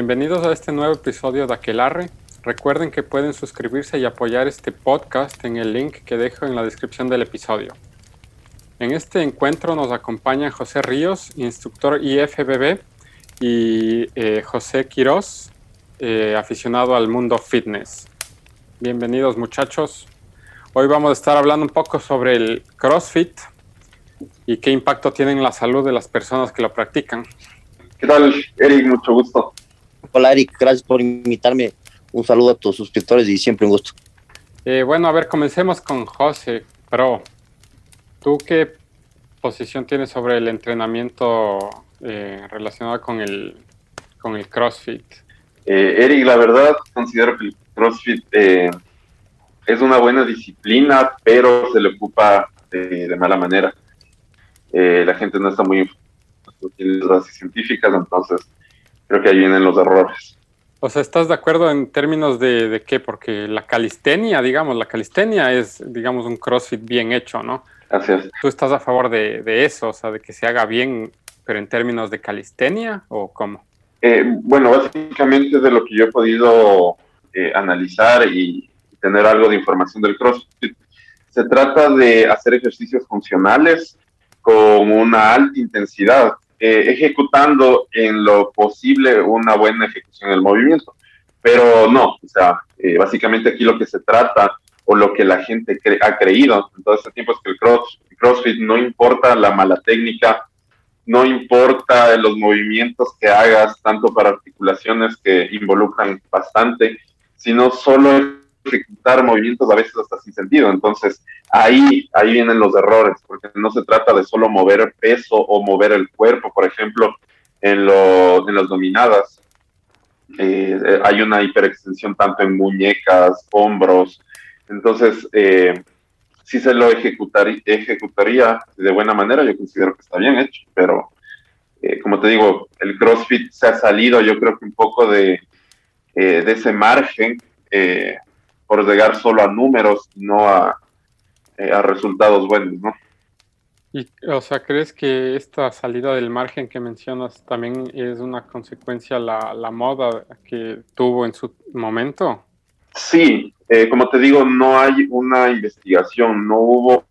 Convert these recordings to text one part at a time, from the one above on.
Bienvenidos a este nuevo episodio de Aquelarre. Recuerden que pueden suscribirse y apoyar este podcast en el link que dejo en la descripción del episodio. En este encuentro nos acompañan José Ríos, instructor IFBB, y eh, José Quiroz, eh, aficionado al mundo fitness. Bienvenidos muchachos. Hoy vamos a estar hablando un poco sobre el CrossFit y qué impacto tiene en la salud de las personas que lo practican. ¿Qué tal, Eric? Mucho gusto. Hola, Eric. Gracias por invitarme. Un saludo a tus suscriptores y siempre un gusto. Eh, bueno, a ver, comencemos con José Pro. ¿Tú qué posición tienes sobre el entrenamiento eh, relacionado con el, con el CrossFit? Eh, Eric, la verdad, considero que el CrossFit es una buena disciplina, pero se le ocupa de, mala manera. la gente no está muy en las científicas, entonces creo que ahí vienen los errores. O sea, ¿estás de acuerdo en términos de, de qué? Porque la calistenia, digamos, la calistenia es, digamos, un CrossFit bien hecho, ¿no? Así es. ¿Tú estás a favor de, de eso, o sea, de que se haga bien, pero en términos de calistenia o cómo? Eh, bueno, básicamente de lo que yo he podido eh, analizar y tener algo de información del CrossFit, se trata de hacer ejercicios funcionales con una alta intensidad eh, ejecutando en lo posible una buena ejecución del movimiento. Pero no, o sea, eh, básicamente aquí lo que se trata o lo que la gente ha creído en todo este tiempo es que el, cross, CrossFit no importa la mala técnica, no importa los movimientos que hagas, tanto para articulaciones que involucran bastante, sino solo ejecutar movimientos a veces hasta sin sentido. Entonces, ahí, ahí vienen los errores, porque no se trata de solo mover peso o mover el cuerpo, por ejemplo, en, lo, en las dominadas. Eh, eh, hay una hiperextensión tanto en muñecas, hombros. Entonces, eh, si se lo ejecutaría, de buena manera, yo considero que está bien hecho, pero como te digo, el CrossFit se ha salido, yo creo que un poco de, de ese margen por llegar solo a números y no a, eh, a resultados buenos, ¿no? Y, o sea, ¿crees que esta salida del margen que mencionas también es una consecuencia la, la moda que tuvo en su momento? Sí, eh, como te digo, no hay una investigación, no hubo,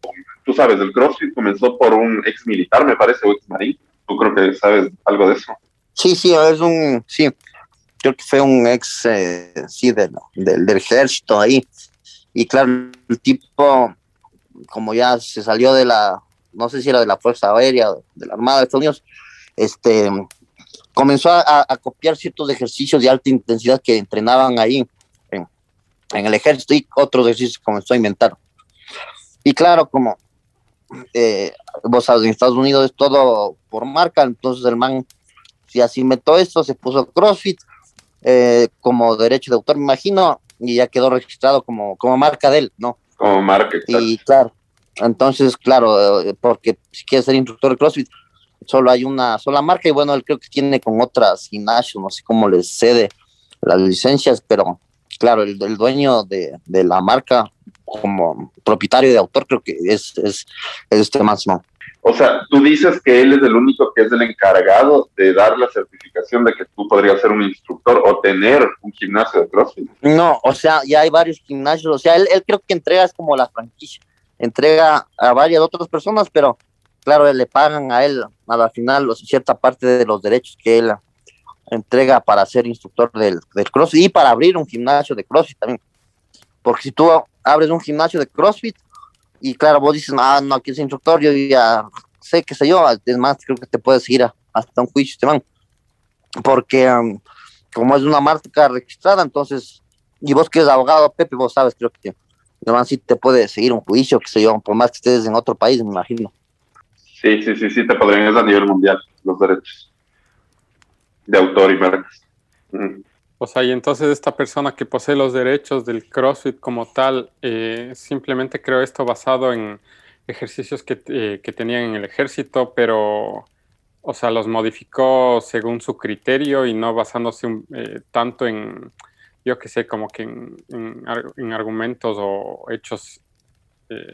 tú sabes, el CrossFit comenzó por un ex militar, me parece, o ex marín. Tú creo que sabes algo de eso. Sí, sí, es un, sí, creo que fue un ex, eh, sí, del, del, ejército ahí. Y claro, el tipo, como ya se salió de la, no sé si era de la Fuerza Aérea, de la Armada de Estados Unidos, este, comenzó a, copiar ciertos ejercicios de alta intensidad que entrenaban ahí en, el ejército y otros ejercicios comenzó a inventar. Y claro, como eh, vos sabes, en Estados Unidos es todo por marca, entonces el man, si así inventó esto, se puso CrossFit, eh, como derecho de autor, me imagino, y ya quedó registrado como, como marca de él, ¿no? Como marca. Y claro, entonces, claro, eh, porque si quieres ser instructor de CrossFit, solo hay una sola marca y bueno, él creo que tiene con otras gimnasios, no sé cómo les cede las licencias, pero claro, el, el dueño de, de, la marca como propietario de autor creo que es, es, es este más, ¿no? O sea, tú dices que él es el único que es el encargado de dar la certificación de que tú podrías ser un instructor o tener un gimnasio de CrossFit. No, o sea, ya hay varios gimnasios. O sea, él, creo que entrega es como la franquicia. Entrega a varias otras personas, pero claro, le pagan a él a la final cierta parte de los derechos que él entrega para ser instructor del, del CrossFit y para abrir un gimnasio de CrossFit también. Porque si tú abres un gimnasio de CrossFit, y claro, vos dices, ah, no, aquí es instructor, yo ya sé, qué sé yo, es más, creo que te puedes ir hasta un juicio, este man. Porque como es una marca registrada, entonces, y vos que eres abogado, Pepe, vos sabes, creo que man sí te puede seguir un juicio, qué sé yo, por más que estés en otro país, me imagino. Sí, sí, sí, sí, te podrían ir a nivel mundial los derechos de autor y marcas. O sea, y entonces esta persona que posee los derechos del CrossFit como tal, eh, simplemente creó esto basado en ejercicios que, eh, que, tenían en el ejército, pero, o sea, los modificó según su criterio y no basándose eh, tanto en, yo qué sé, como que en, en, argumentos o hechos,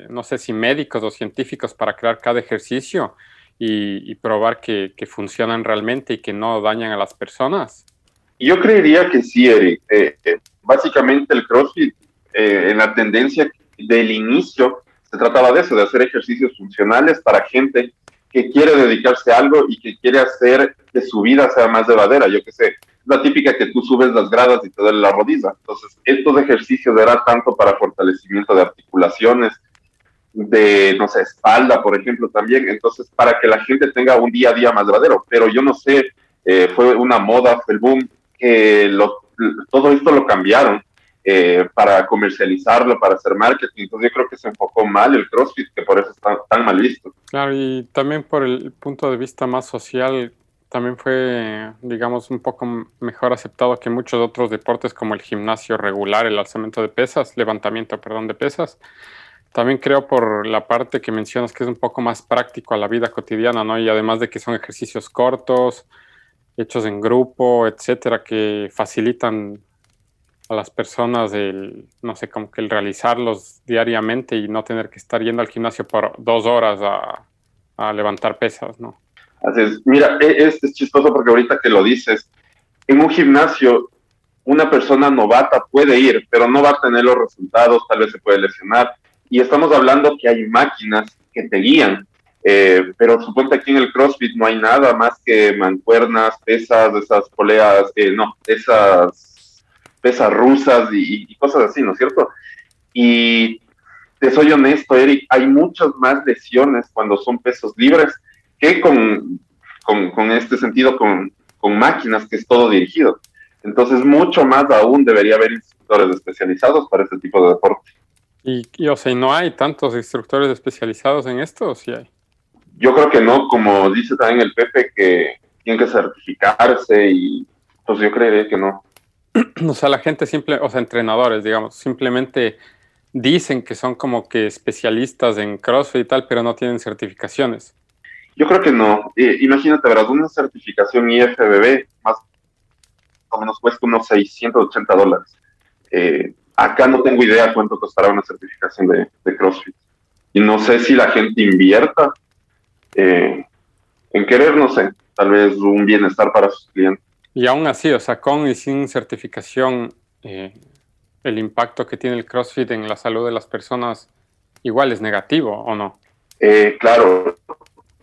no sé si médicos o científicos para crear cada ejercicio y, probar que, que funcionan realmente y que no dañan a las personas. Yo creería que sí, Eric. Eh, eh, básicamente el CrossFit, eh, en la tendencia del inicio, se trataba de eso, de hacer ejercicios funcionales para gente que quiere dedicarse a algo y que quiere hacer que su vida sea más llevadera. Yo qué sé, la típica que tú subes las gradas y te duele la rodilla. Entonces, estos ejercicios eran tanto para fortalecimiento de articulaciones, de, no sé, espalda, por ejemplo, también. Entonces, para que la gente tenga un día a día más llevadero. Pero yo no sé, eh, fue una moda, fue el boom, que todo esto lo cambiaron eh, para comercializarlo, para hacer marketing. Entonces, yo creo que se enfocó mal el CrossFit, que por eso está tan mal visto. Claro, y también por el punto de vista más social, también fue, digamos, un poco mejor aceptado que muchos otros deportes como el gimnasio regular, el alzamiento de pesas, levantamiento, perdón, de pesas. También creo por la parte que mencionas que es un poco más práctico a la vida cotidiana, ¿no? Y además de que son ejercicios cortos, hechos en grupo, etcétera, que facilitan a las personas el, no sé, como que el realizarlos diariamente y no tener que estar yendo al gimnasio por dos horas a, levantar pesas, ¿no? Es. Mira, e, es, es, chistoso porque ahorita que lo dices, en un gimnasio una persona novata puede ir, pero no va a tener los resultados, tal vez se puede lesionar. Y estamos hablando que hay máquinas que te guían, eh, pero suponte aquí en el CrossFit no hay nada más que mancuernas, pesas, esas poleas, eh, no, esas pesas rusas y, y, cosas así, ¿no es cierto? Y te soy honesto, Eric, hay muchas más lesiones cuando son pesos libres que con, con, este sentido, con, con máquinas, que es todo dirigido. Entonces, mucho más aún debería haber instructores especializados para este tipo de deporte. Y, o sea, ¿no hay tantos instructores especializados en esto o sí hay? Yo creo que no, como dice también el Pepe, que tienen que certificarse y pues yo creería que no. O sea, la gente simple, o sea, entrenadores, digamos, simplemente dicen que son como que especialistas en CrossFit y tal, pero no tienen certificaciones. Yo creo que no. Eh, imagínate, verás, una certificación IFBB más o menos cuesta unos 680 dólares. Eh, acá no tengo idea cuánto costará una certificación de, CrossFit. Y no sé si la gente invierta eh, en querer, no sé, tal vez un bienestar para sus clientes. Y aún así, o sea, con y sin certificación, el impacto que tiene el CrossFit en la salud de las personas igual es negativo, ¿o no? claro,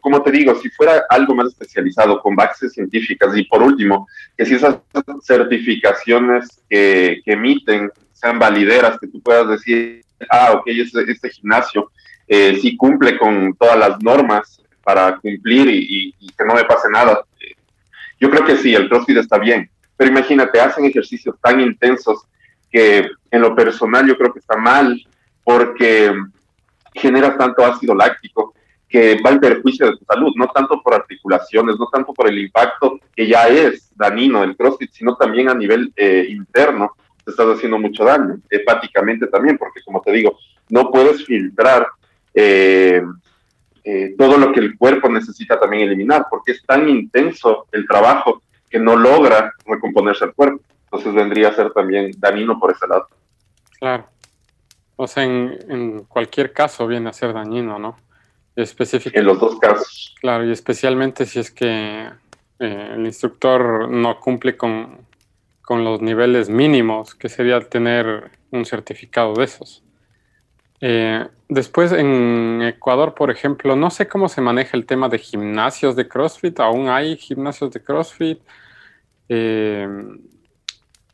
como te digo, si fuera algo más especializado, con bases científicas, y por último, que si esas certificaciones que, emiten sean valideras, que tú puedas decir, ah, ok, este, este gimnasio eh, sí cumple con todas las normas para cumplir y, que no me pase nada. Yo creo que sí, el CrossFit está bien, pero imagínate, hacen ejercicios tan intensos que en lo personal yo creo que está mal porque genera tanto ácido láctico que va en perjuicio de tu salud, no tanto por articulaciones, no tanto por el impacto que ya es danino el CrossFit, sino también a nivel eh, interno, te estás haciendo mucho daño, hepáticamente también, porque como te digo, no puedes filtrar eh, eh, todo lo que el cuerpo necesita también eliminar, porque es tan intenso el trabajo que no logra recomponerse el cuerpo. Entonces vendría a ser también danino por ese lado. Claro. O sea, en, en cualquier caso viene a ser dañino, ¿no? En los dos casos. Claro, y especialmente si es que eh, el instructor no cumple con, con, los niveles mínimos, que sería tener un certificado de esos. Eh, después en Ecuador, por ejemplo, no sé cómo se maneja el tema de gimnasios de CrossFit, aún hay gimnasios de CrossFit. Eh,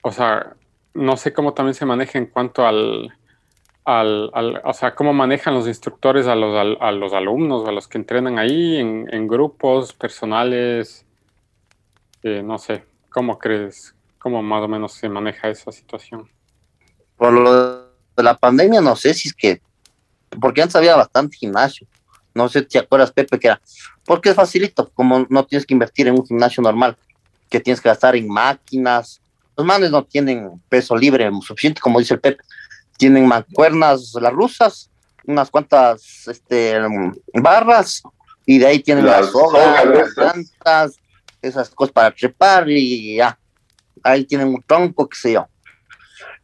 o sea, no sé cómo también se maneja en cuanto al, al, al, o sea, cómo manejan los instructores a los, a, los alumnos, a los que entrenan ahí en, grupos personales, eh, no sé, ¿cómo crees, cómo más o menos se maneja esa situación? Por lo la pandemia, no sé si es que, porque antes había bastante gimnasio, no sé si te acuerdas, Pepe, que era, porque es facilito, como no tienes que invertir en un gimnasio normal, que tienes que gastar en máquinas, los manes no tienen peso libre suficiente, como dice el Pepe, tienen mancuernas las rusas, unas cuantas este, barras, y de ahí tienen las, sogas, las plantas, esas cosas para trepar, y ya, ahí tienen un tronco, qué sé yo.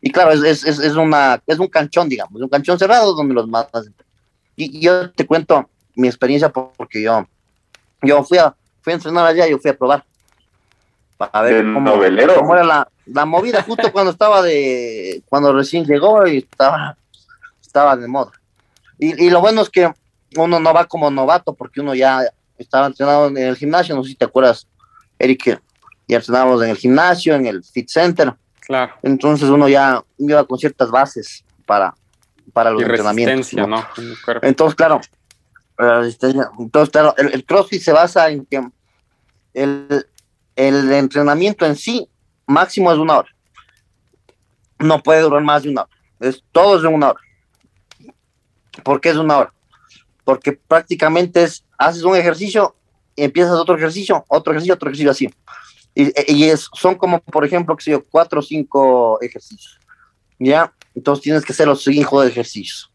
Y claro, es, es, es, una, es un canchón, digamos, un canchón cerrado donde los matas. Y, yo te cuento mi experiencia porque yo, yo fui a, fui a entrenar allá, yo fui a probar para ver cómo, era la, la, movida justo cuando estaba de, cuando recién llegó y estaba, estaba de moda. Y, y lo bueno es que uno no va como novato porque uno ya estaba entrenado en el gimnasio, no sé si te acuerdas, Eric, ya entrenábamos en el gimnasio, en el fit center. Claro. Entonces uno ya iba con ciertas bases para, para los entrenamientos. ¿no? Entonces, claro, entonces, claro, el, CrossFit se basa en que el, el entrenamiento en sí máximo es una hora. No puede durar más de una hora. Es, todo es de una hora. ¿Por qué es una hora? Porque prácticamente es, haces un ejercicio, y empiezas otro ejercicio, otro ejercicio, otro ejercicio así. Y, es, son como, por ejemplo, que yo, cuatro o cinco ejercicios. ¿Ya? Entonces tienes que hacer los cinco ejercicios.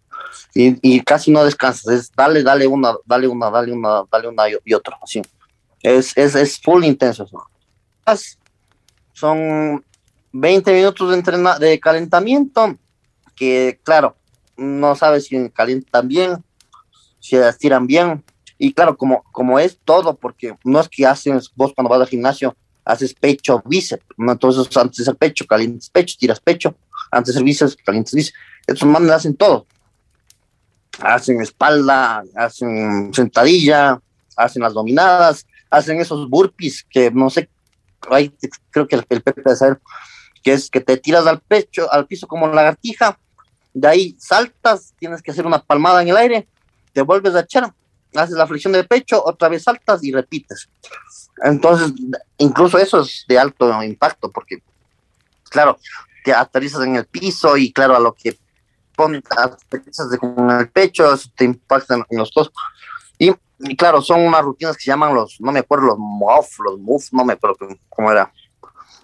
Y, y, casi no descansas. Es dale, dale una, dale una, dale una, dale una y, otra. Así. Es, es, es full intenso. Son 20 minutos de, entrena de calentamiento que, claro, no sabes si calientan bien, si las tiran bien. Y claro, como, como es todo, porque no es que haces vos cuando vas al gimnasio, haces pecho, bíceps, ¿no? entonces antes del pecho, calientes pecho, tiras pecho, antes del bíceps, calientes bíceps. Estos manes hacen todo. Hacen espalda, hacen sentadilla, hacen las dominadas, hacen esos burpees que no sé, ahí creo que el, el Pepe de saber, que es que te tiras al pecho, al piso como lagartija, de ahí saltas, tienes que hacer una palmada en el aire, te vuelves a echar, haces la flexión de pecho, otra vez saltas y repites. Entonces, incluso eso es de alto impacto, porque, claro, te aterrizas en el piso y, claro, a lo que pones, aterrizas con el pecho, eso te impacta en, los dos. Y, claro, son unas rutinas que se llaman los, no me acuerdo, los MOF, los MOVE, no me acuerdo cómo era.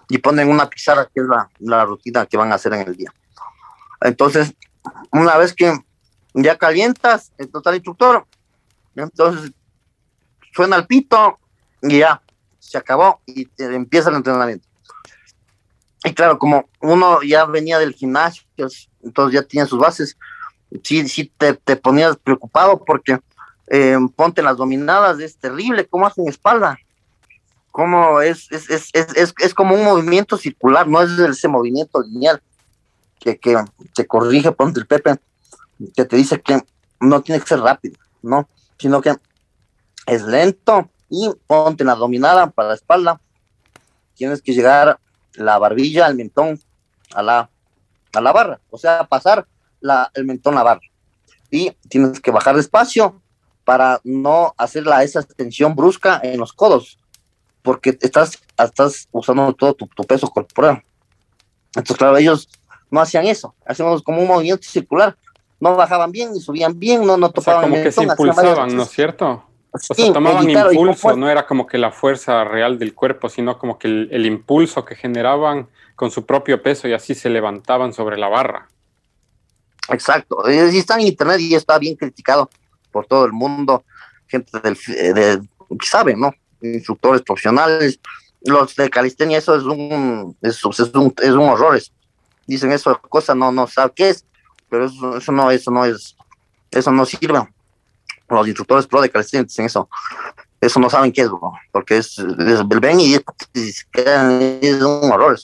Y ponen una pizarra que es la, la rutina que van a hacer en el día. Entonces, una vez que ya calientas, el total instructor, entonces suena el pito y ya, se acabó y empieza el entrenamiento. Y claro, como uno ya venía del gimnasio, entonces ya tiene sus bases, sí, sí te, te ponías preocupado porque eh, ponte las dominadas, es terrible, ¿cómo hacen espalda? ¿Cómo es, es, es, es, es como un movimiento circular, no es ese movimiento lineal que, que te corrige, ponte el Pepe, que te dice que no tiene que ser rápido, ¿no? Sino que es lento y ponte la dominada para la espalda. Tienes que llegar la barbilla, al mentón, a la, a la barra, o sea, pasar la, el mentón a la barra. Y tienes que bajar despacio para no hacer esa tensión brusca en los codos, porque estás, estás usando todo tu, tu peso corporal. Entonces, claro, no hacían eso, hacemos como un movimiento circular, no bajaban bien y subían bien, no, no topaban. como que se impulsaban, ¿no es cierto? O sea, tomaban impulso, no era como que la fuerza real del cuerpo, sino como que el, impulso que generaban con su propio peso y así se levantaban sobre la barra. Exacto, y está en internet y está bien criticado por todo el mundo, gente del, eh, de, que sabe, ¿no? Instructores profesionales, los de calistenia, eso es un, es, un, es un horror. Dicen eso, cosa no, no sabe qué es, pero eso, eso no, eso no es, eso no sirve los instructores pro de calistenia dicen eso. Eso no saben qué es, porque es, ven y es, un horror.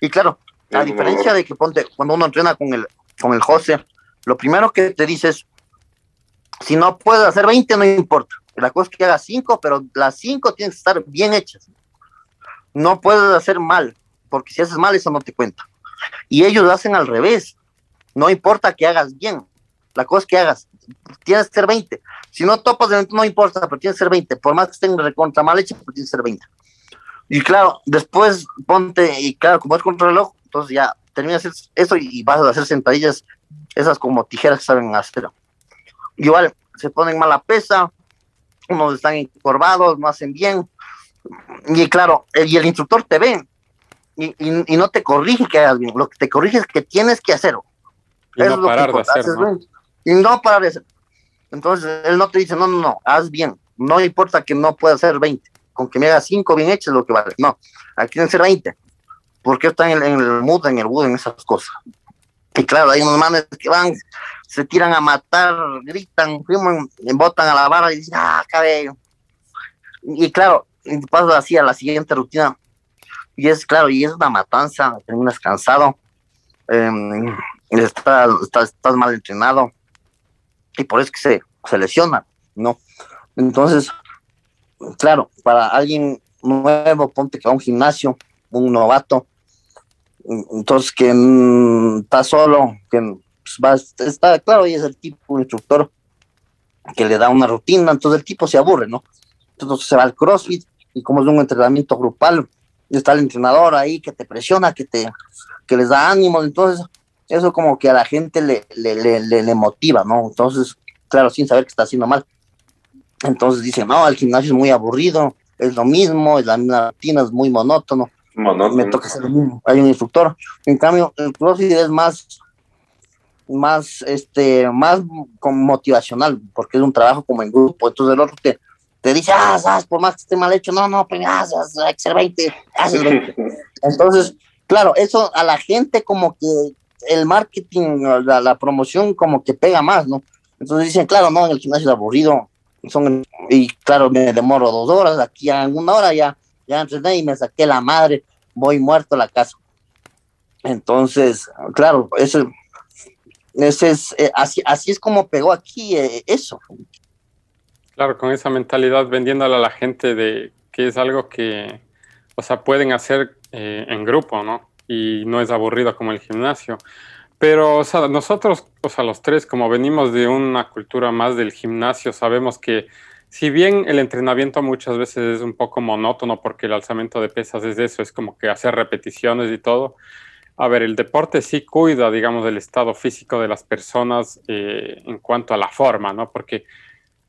Y claro, a diferencia de que ponte, cuando uno entrena con el, con el José, lo primero que te dice es, si no puedes hacer 20, no importa. La cosa es que hagas 5, pero las 5 tienen que estar bien hechas. No puedes hacer mal, porque si haces mal, eso no te cuenta. Y ellos hacen al revés. No importa que hagas bien, la cosa es que hagas, tienes que ser 20. Si no topas, no importa, pero tienes que ser 20. Por más que estén recontra mal hecha, pero tienes que ser 20. Y claro, después ponte, y claro, como es contra reloj, entonces ya terminas eso y vas a hacer sentadillas, esas como tijeras que saben hacer. Igual, se ponen mala pesa, unos están encorvados, no hacen bien. Y claro, el, y el instructor te ve y, no te corrige que hagas bien, lo que te corrige es que tienes que hacerlo. Y no parar de hacer, y no para eso. Entonces, él no te dice, no, no, no, haz bien. No importa que no pueda hacer 20. Con que me haga 5 bien hechos lo que vale. No, aquí tienen que ser 20. Porque están en, en, el mood, en el wood, en esas cosas. Y claro, hay unos manes que van, se tiran a matar, gritan, botan a la barra y dicen, ah, cabello. Y claro, pasa así a la siguiente rutina. Y es claro, y es una matanza, terminas cansado, em, estás, estás, mal entrenado, y por eso que se, se lesiona, ¿no? Entonces, claro, para alguien nuevo, ponte que va a un gimnasio, un novato, entonces que está solo, que pues, va, está claro, y es el tipo instructor que le da una rutina, entonces el tipo se aburre, ¿no? Entonces se va al CrossFit y como es un entrenamiento grupal, está el entrenador ahí que te presiona, que te que les da ánimo, entonces eso como que a la gente le, le, le, le motiva, ¿no? Entonces, claro, sin saber que está haciendo mal. Entonces dicen, no, el gimnasio es muy aburrido, es lo mismo, es la misma rutina, es muy monótono. Me toca hacer lo mismo. Hay un instructor. En cambio, el CrossFit es más, más, este, más motivacional, porque es un trabajo como en grupo. Entonces el otro te, te dice, ah, sabes, por más que esté mal hecho, no, no, pero ah, hay que ser 20, haces 20. Entonces, claro, eso a la gente como que el marketing, la, la promoción como que pega más, ¿no? Entonces dicen, claro, no, en el gimnasio es aburrido, son, y claro, me demoro dos horas, aquí a una hora ya, ya entrené y me saqué la madre, voy muerto a la casa. Entonces, claro, eso, ese es, eh, así, así es como pegó aquí eh, eso. Claro, con esa mentalidad vendiéndole a la gente de que es algo que, o sea, pueden hacer eh, en grupo, ¿no? Y no es aburrido como el gimnasio. Pero, nosotros, o sea, los tres, como venimos de una cultura más del gimnasio, sabemos que si bien el entrenamiento muchas veces es un poco monótono porque el alzamiento de pesas es eso, es como que hacer repeticiones y todo. A ver, el deporte sí cuida, digamos, del estado físico de las personas eh, en cuanto a la forma, ¿no? Porque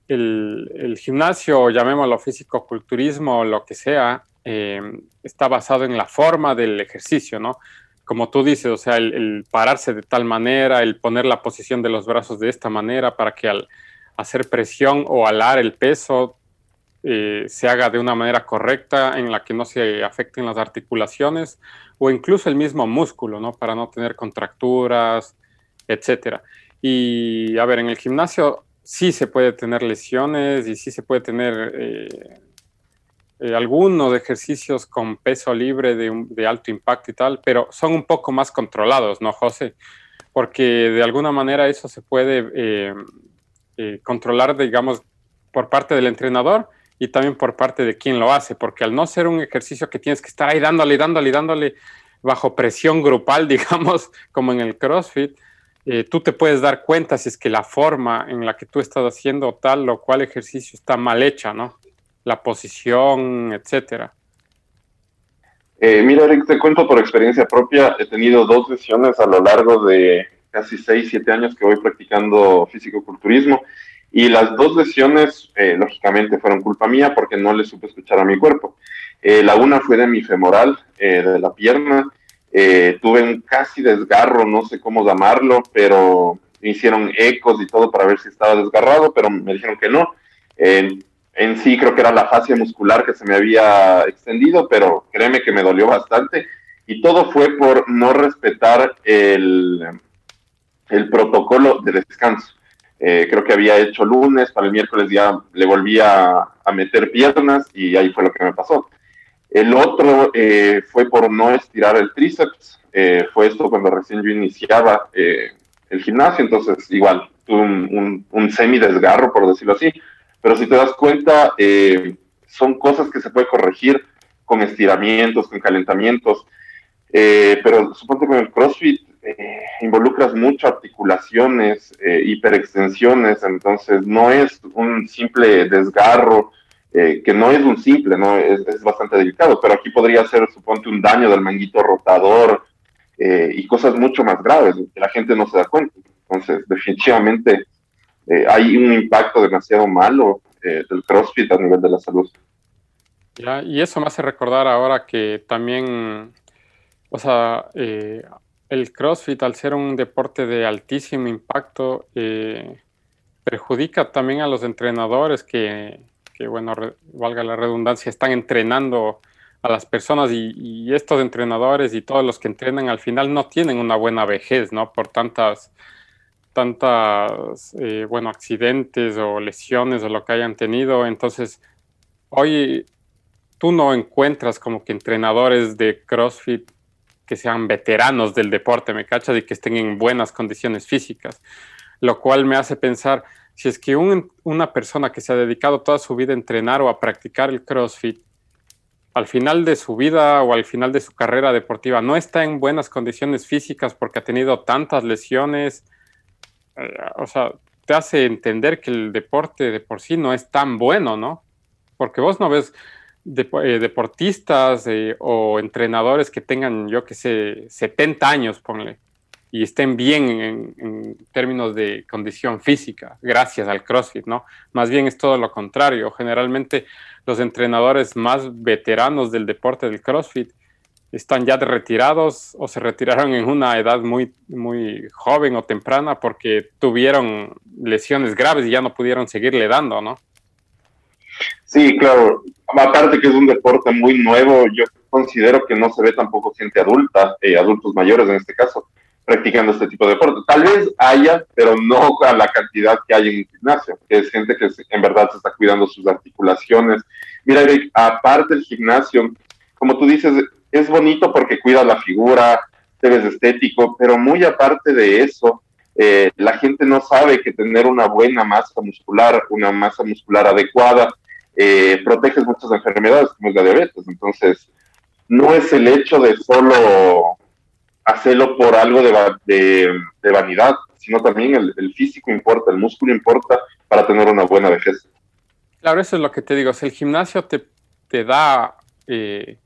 el, el gimnasio, llamémoslo físico-culturismo lo que sea, eh, está basado en la forma del ejercicio, ¿no? como tú dices, o sea, el, pararse de tal manera, el poner la posición de los brazos de esta manera para que al hacer presión o alar el peso eh, se haga de una manera correcta en la que no se afecten las articulaciones o incluso el mismo músculo, ¿no? Para no tener contracturas, etcétera. Y a ver, en el gimnasio sí se puede tener lesiones y sí se puede tener eh, eh, algunos ejercicios con peso libre de, alto impacto y tal, pero son un poco más controlados, ¿no, José? Porque de alguna manera eso se puede eh, eh, controlar, digamos, por parte del entrenador y también por parte de quien lo hace, porque al no ser un ejercicio que tienes que estar ahí dándole, dándole, dándole bajo presión grupal, digamos, como en el CrossFit, tú te puedes dar cuenta si es que la forma en la que tú estás haciendo tal o cual ejercicio está mal hecha, ¿no? La posición, etcétera? Eh, mira, Eric, te cuento por experiencia propia. He tenido dos lesiones a lo largo de casi 6, 7 años que voy practicando físico-culturismo. Y las dos lesiones, eh, lógicamente, fueron culpa mía porque no le supe escuchar a mi cuerpo. Eh, la una fue de mi femoral, de la pierna. tuve un casi desgarro, no sé cómo llamarlo, pero me hicieron ecos y todo para ver si estaba desgarrado, pero me dijeron que no en sí creo que era la fascia muscular que se me había extendido, pero créeme que me dolió bastante. Y todo fue por no respetar el, el protocolo de descanso. Eh, creo que había hecho lunes, para el miércoles ya le volví a, meter piernas y ahí fue lo que me pasó. El otro eh, fue por no estirar el tríceps. Eh, fue esto cuando recién yo iniciaba el gimnasio, entonces igual tuve un, un, un semi desgarro, por decirlo así pero si te das cuenta, eh, son cosas que se puede corregir con estiramientos, con calentamientos. Eh, pero supongo que con el CrossFit eh, involucras mucho articulaciones, hiperextensiones, entonces no es un simple desgarro, que no es un simple, ¿no? Es, es, bastante delicado, pero aquí podría ser, suponte, un daño del manguito rotador y cosas mucho más graves que la gente no se da cuenta. Entonces, definitivamente eh, hay un impacto demasiado malo eh, del CrossFit a nivel de la salud. y eso me hace recordar ahora que también, o sea, eh, el CrossFit al ser un deporte de altísimo impacto, perjudica también a los entrenadores que, que, bueno, valga la redundancia, están entrenando a las personas y, estos entrenadores y todos los que entrenan al final no tienen una buena vejez, ¿no? Por tantas tantas, eh, bueno, accidentes o lesiones o lo que hayan tenido. Entonces, hoy tú no encuentras como que entrenadores de CrossFit que sean veteranos del deporte, ¿me cachas? Y que estén en buenas condiciones físicas. Lo cual me hace pensar, si es que una persona que se ha dedicado toda su vida a entrenar o a practicar el CrossFit, al final de su vida o al final de su carrera deportiva no está en buenas condiciones físicas porque ha tenido tantas lesiones, o sea, te hace entender que el deporte de por sí no es tan bueno, ¿no? Porque vos no ves eh, deportistas eh, o entrenadores que tengan, yo que sé, 70 años, ponle, y estén bien en, términos de condición física, gracias al CrossFit, ¿no? Más bien es todo lo contrario. Generalmente los entrenadores más veteranos del deporte del CrossFit están ya retirados o se retiraron en una edad muy, muy joven o temprana porque tuvieron lesiones graves y ya no pudieron seguirle dando, ¿no? Sí, claro. Aparte que es un deporte muy nuevo, yo considero que no se ve tampoco gente adulta, eh, adultos mayores en este caso practicando este tipo de deporte. Tal vez haya, pero no a la cantidad que hay en un gimnasio, que es gente que en verdad se está cuidando sus articulaciones. Mira, Eric, aparte del gimnasio, como tú dices, es bonito porque cuida la figura, te ves estético, pero muy aparte de eso, eh, la gente no sabe que tener una buena masa muscular, una masa muscular adecuada, eh, protege muchas enfermedades como la diabetes. Entonces, no es el hecho de solo hacerlo por algo de, vanidad, sino también el, físico importa, el músculo importa para tener una buena vejez. Claro, eso es lo que te digo. Si el gimnasio te, te da eh,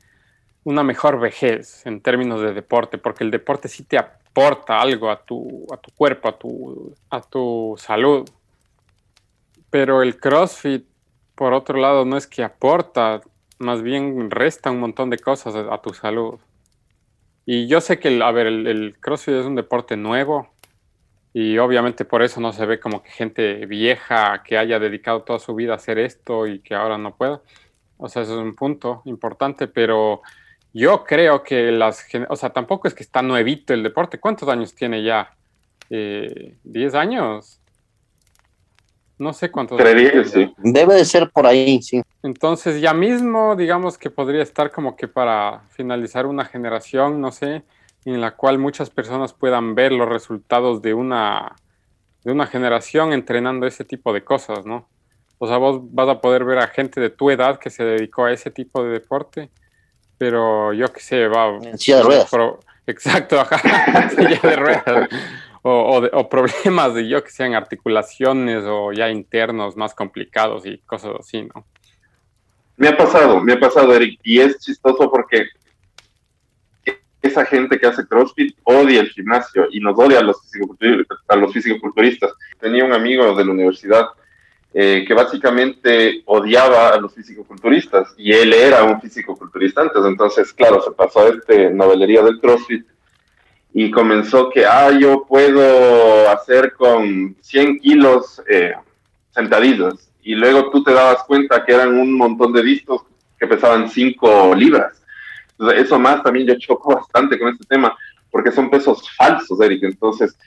una mejor vejez en términos de deporte, porque el deporte sí te aporta algo a tu, a tu cuerpo, a tu, a tu salud. Pero el CrossFit, por otro lado, no es que aporta, más bien resta un montón de cosas a tu salud. Y yo sé que, a ver, el, CrossFit es un deporte nuevo y obviamente por eso no se ve como que gente vieja que haya dedicado toda su vida a hacer esto y que ahora no pueda. O sea, eso es un punto importante, pero yo creo que las, o sea, tampoco es que está nuevito el deporte. ¿Cuántos años tiene ya? Eh, ¿10 años? No sé cuánto. Debe de ser por ahí, sí. Entonces ya mismo, digamos que podría estar como que para finalizar una generación, no sé, en la cual muchas personas puedan ver los resultados de una, de una generación entrenando ese tipo de cosas, ¿no? O sea, vos vas a poder ver a gente de tu edad que se dedicó a ese tipo de deporte, pero yo qué sé, va... En silla de ruedas. exacto, ajá, silla de ruedas o, problemas de yo que sean articulaciones o ya internos más complicados y cosas así, ¿no? Me ha pasado, me ha pasado, Eric, y es chistoso porque esa gente que hace CrossFit odia el gimnasio y nos odia a los, a los fisicoculturistas. Tenía un amigo de la universidad eh, que básicamente odiaba a los fisicoculturistas y él era un fisicoculturista antes, entonces, claro, se pasó a este novelería del CrossFit y comenzó que, ah, yo puedo hacer con 100 kilos eh, sentadillas. Y luego tú te dabas cuenta que eran un montón de discos que pesaban 5 libras. Eso más también yo choco bastante con este tema, porque son pesos falsos, Eric. Entonces,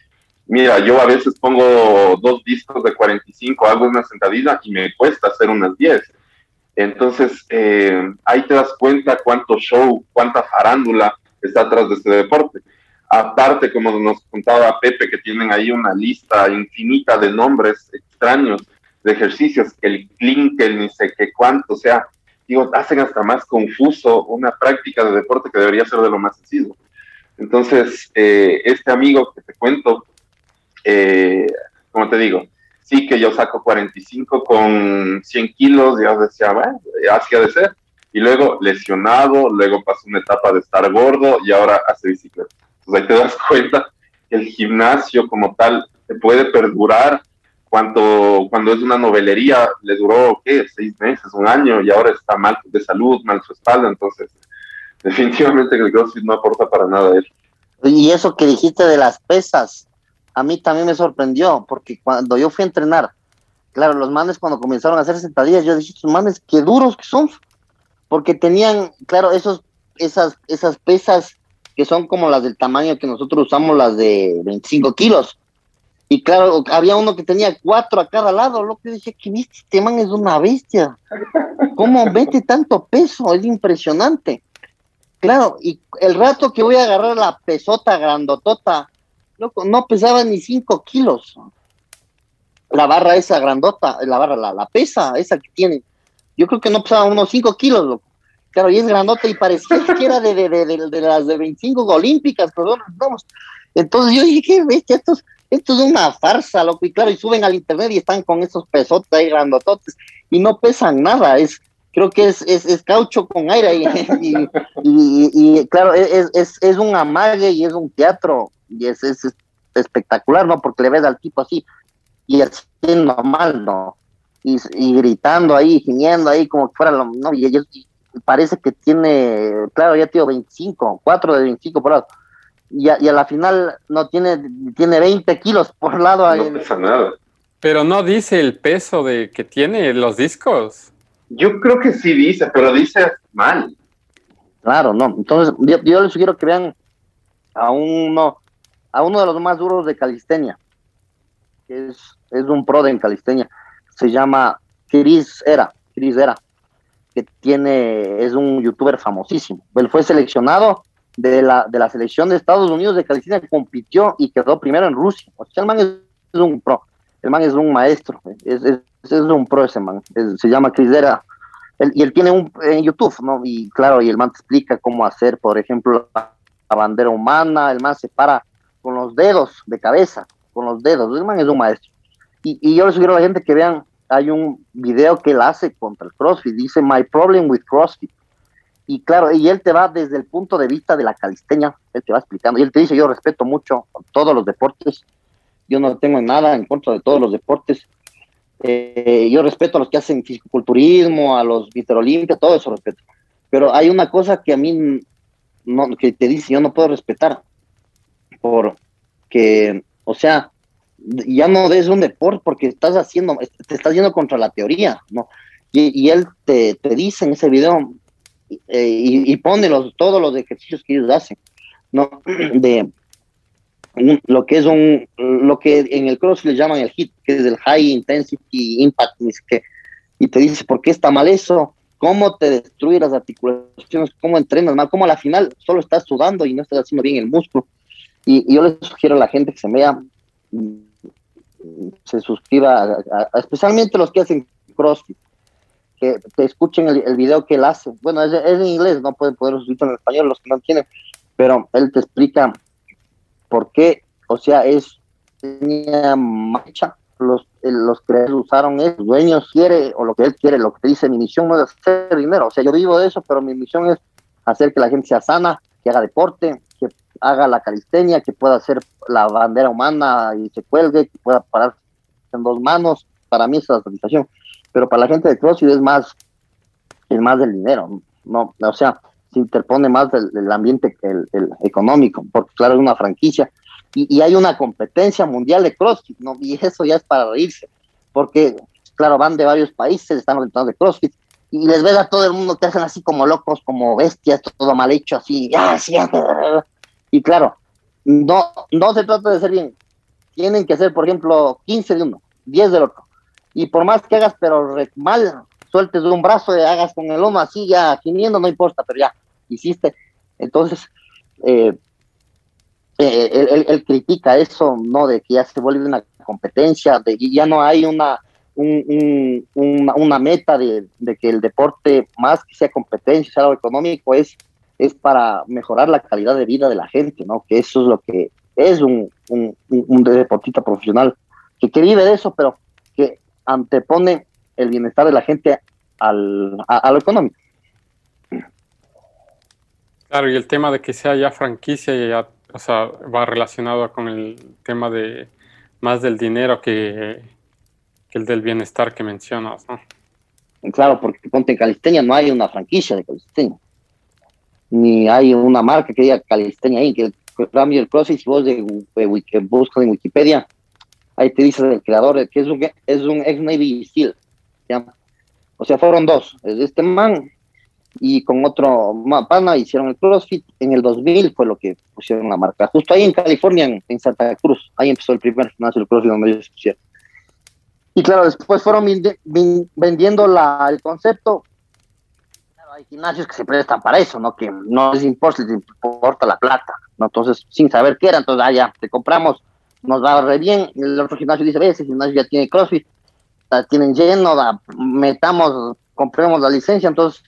mira, yo a veces pongo dos discos de 45, hago una sentadilla y me cuesta hacer unas 10. Entonces, eh, ahí te das cuenta cuánto show, cuánta farándula está atrás de este deporte. Aparte, como nos contaba Pepe, que tienen ahí una lista infinita de nombres extraños de ejercicios, el clean, que el ni sé qué cuánto, o sea, digo, hacen hasta más confuso una práctica de deporte que debería ser de lo más sencillo. Entonces, eh, este amigo que te cuento, eh, como te digo, sí que yo saco 45 con 100 kilos, ya decía, bueno, así ha de ser. Y luego lesionado, luego pasó una etapa de estar gordo y ahora hace bicicleta. Entonces ahí te das cuenta que el gimnasio como tal te puede perdurar cuando, cuando es una novelería, le duró, ¿qué? Seis meses, un año, y ahora está mal de salud, mal su espalda, entonces definitivamente el CrossFit no aporta para nada a él. Y eso que dijiste de las pesas, a mí también me sorprendió, porque cuando yo fui a entrenar, claro, los manes cuando comenzaron a hacer sentadillas, yo dije, estos manes, qué duros que son, porque tenían, claro, esos, esas, esas pesas que son como las del tamaño que nosotros usamos, las de 25 kilos. Y claro, había uno que tenía cuatro a cada lado, lo que dije, que viste, este man es una bestia. ¿Cómo mete tanto peso? Es impresionante. Claro, y el rato que voy a agarrar la pesota grandotota, no pesaba ni cinco kilos. La barra esa grandota, la barra, la, la pesa, esa que tiene. Yo creo que no pesaba unos cinco kilos, loco. Claro, y es grandota y parecía que era de, de, de, de, las de 25 olímpicas, perdón, vamos. Entonces yo dije, qué bestia, estos esto es una farsa, loco. Y claro, y suben al internet y están con esos pesotes ahí grandototes y no pesan nada. Es, creo que es, es, caucho con aire. Y, y, claro, es, es, es, un amague y es un teatro. Y es, es, espectacular, ¿no? Porque le ves al tipo así y así normal, ¿no? Y, gritando ahí, gimiendo ahí como que fuera lo, ¿no? Y, parece que tiene, claro, ya tío, 25, 4 de 25 por lado y a, la final no tiene, tiene 20 kilos por lado. No pesa nada. Pero no dice el peso de que tiene los discos. Yo creo que sí dice, pero dice mal. Claro, no. Entonces, yo, les sugiero que vean a uno, a uno de los más duros de calistenia, que es, es un pro de en calistenia. Se llama Chris Era, Chris Era, que tiene, es un youtuber famosísimo. Él fue seleccionado de la, de la selección de Estados Unidos de California compitió y quedó primero en Rusia. O sea, el man es, un pro, el man es un maestro, es, es, un pro ese man, se llama Chris y él tiene un en YouTube, ¿no? Y claro, y el man te explica cómo hacer, por ejemplo, la, bandera humana, el man se para con los dedos de cabeza, con los dedos, el man es un maestro. Y, y yo les sugiero a la gente que vean, hay un video que él hace contra el CrossFit, dice My Problem with CrossFit y claro, y él te va desde el punto de vista de la calisteña, él te va explicando, y él te dice, yo respeto mucho todos los deportes, yo no tengo nada en contra de todos los deportes, eh, yo respeto a los que hacen fisiculturismo, a los Olympia, todo eso respeto, pero hay una cosa que a mí, no, que te dice, yo no puedo respetar, porque, o sea, ya no es un deporte porque estás haciendo, te estás yendo contra la teoría, ¿no? Y, y él te, te dice en ese video, eh, y, pone los, todos los ejercicios que ellos hacen, ¿no? De lo que es un, lo que en el cross le llaman el HIT, que es el High Intensity Impact, que, y te dice, ¿por qué está mal eso? ¿Cómo te destruye las articulaciones? ¿Cómo entrenas mal? ¿Cómo a la final solo estás sudando y no estás haciendo bien el músculo? Y, yo les sugiero a la gente que se vea, se suscriba, especialmente los que hacen CrossFit, que, escuchen el, video que él hace. Bueno, es, en inglés, no pueden poder subirlo en español los que no tienen, pero él te explica por qué, o sea, es tenía marcha, los, los que usaron el dueño quiere, o lo que él quiere, lo que dice, mi misión no es hacer dinero, o sea, yo vivo de eso, pero mi misión es hacer que la gente sea sana, que haga deporte, que haga la calistenia, que pueda hacer la bandera humana y se cuelgue, que pueda parar en dos manos, para mí es la satisfacción pero para la gente de CrossFit es más, es más del dinero, no, o sea, se interpone más el, ambiente que el, económico, porque claro, es una franquicia. Y, hay una competencia mundial de CrossFit, ¿no? y eso ya es para reírse, porque claro, van de varios países, están orientados de CrossFit, y les ves a todo el mundo que hacen así como locos, como bestias, todo mal hecho, así, ah, y claro, no, no se trata de ser bien, tienen que hacer, por ejemplo, 15 de uno, 10 del otro, y por más que hagas, pero mal, sueltes de un brazo y hagas con el lomo así, ya gimiendo, no importa, pero ya hiciste. Entonces, eh, eh, él, critica eso, ¿no? De que ya se vuelve una competencia, de que ya no hay una, una, meta de, que el deporte, más que sea competencia, sea algo económico, es, es para mejorar la calidad de vida de la gente, ¿no? Que eso es lo que es un, un, un deportista profesional, que, que vive de eso, pero que antepone el bienestar de la gente al, a, lo económico. Claro, y el tema de que sea ya franquicia, ya, o sea, va relacionado con el tema de más del dinero que, el del bienestar que mencionas, ¿no? Claro, porque ponte en Calistenia no hay una franquicia de Calistenia, ni hay una marca que diga Calistenia ahí, que cambio el si vos de, buscas en Wikipedia, ahí te dice el creador que es un, es un ex Navy SEAL. O sea, fueron dos. Este man y con otro pana hicieron el CrossFit. En el 2000 fue lo que pusieron la marca. Justo ahí en California, en, Santa Cruz, ahí empezó el primer gimnasio del CrossFit donde ellos pusieron. Y claro, después fueron vendiendo la, el concepto. hay gimnasios que se prestan para eso, ¿no? Que no les importa, les importa la plata, ¿no? Entonces, sin saber qué era, entonces, ah, ya, te compramos, nos va re bien. El otro gimnasio dice, ve, ese gimnasio ya tiene CrossFit, la tienen lleno, metamos, compremos la licencia, entonces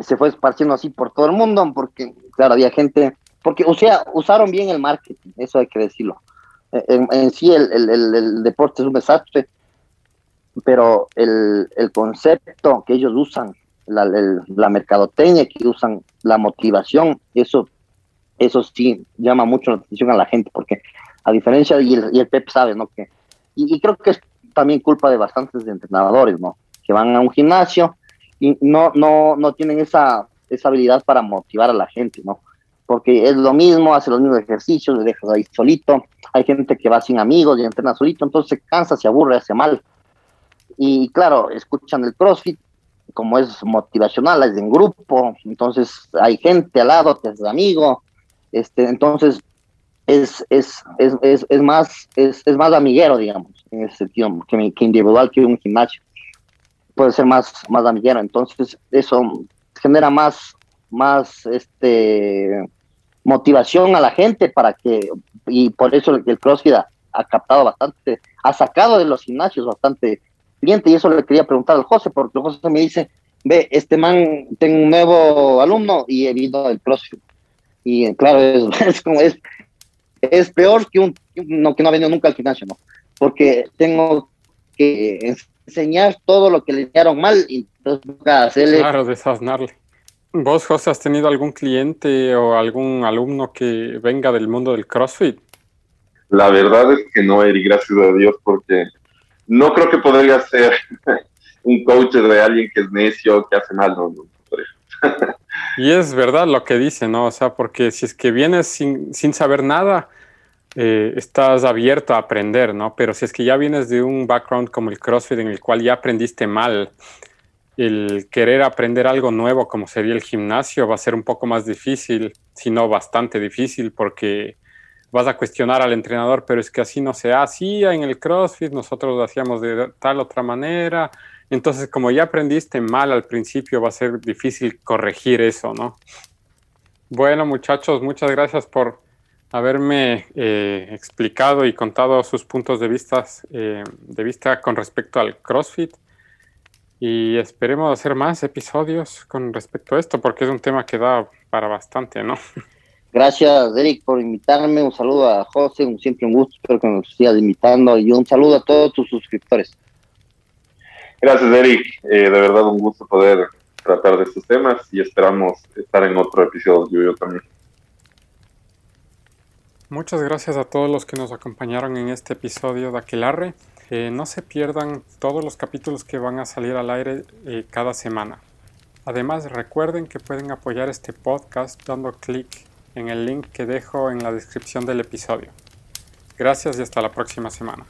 se fue esparciendo así por todo el mundo, porque, claro, había gente, porque, o sea, usaron bien el marketing, eso hay que decirlo en, sí el, el, deporte es un desastre, pero el, concepto que ellos usan, la, la mercadotecnia que usan, la motivación, eso, eso sí llama mucho la atención a la gente, porque a diferencia, y el, y el Pep sabe, ¿no? Que, y, creo que es también culpa de bastantes entrenadores, ¿no? Que van a un gimnasio y no, no, no tienen esa, esa habilidad para motivar a la gente, ¿no? Porque es lo mismo, hace los mismos ejercicios, le dejas ahí solito, hay gente que va sin amigos y entrena solito, entonces se cansa, se aburre, hace mal. Y claro, escuchan el CrossFit, como es motivacional, es en grupo, entonces hay gente al lado, te amigo, este, entonces es, es, es, es, es más, es, es, más amiguero, digamos, en ese sentido, que, que, individual que un gimnasio. Puede ser más, más amiguero, entonces eso genera más, más este motivación a la gente para que, y por eso el, CrossFit ha, captado bastante, ha sacado de los gimnasios bastante cliente, y eso le quería preguntar al José, porque el José me dice, ve, este man, tengo un nuevo alumno y he visto el CrossFit. Y claro, es, como es, es peor que un, no, que no ha venido nunca al gimnasio, ¿no? Porque tengo que enseñar todo lo que le dieron mal y entonces hacerle... Claro, desasnarle. ¿Vos, José, has tenido algún cliente o algún alumno que venga del mundo del CrossFit? La verdad es que no, Eri, gracias a Dios, porque no creo que podría ser un coach de alguien que es necio, que hace mal, no, y es verdad lo que dice, ¿no? O sea, porque si es que vienes sin, sin saber nada, eh, estás abierto a aprender, ¿no? Pero si es que ya vienes de un background como el CrossFit en el cual ya aprendiste mal, el querer aprender algo nuevo como sería el gimnasio va a ser un poco más difícil, si no bastante difícil, porque vas a cuestionar al entrenador, pero es que así no se hacía en el CrossFit, nosotros lo hacíamos de tal otra manera. Entonces, como ya aprendiste mal al principio, va a ser difícil corregir eso, ¿no? Bueno, muchachos, muchas gracias por haberme eh, explicado y contado sus puntos de vista, eh, de vista con respecto al CrossFit y esperemos hacer más episodios con respecto a esto, porque es un tema que da para bastante, ¿no? Gracias, Eric, por invitarme. Un saludo a José, un, siempre un gusto, espero que nos sigas invitando. Y un saludo a todos tus suscriptores. Gracias, Eric. Eh, de verdad, un gusto poder tratar de estos temas y esperamos estar en otro episodio yo también. Muchas gracias a todos los que nos acompañaron en este episodio de Aquelarre no se pierdan todos los capítulos que van a salir al aire eh, cada semana. Además, recuerden que pueden apoyar este podcast dando clic en el link que dejo en la descripción del episodio. Gracias y hasta la próxima semana.